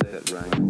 that rang.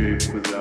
escape without.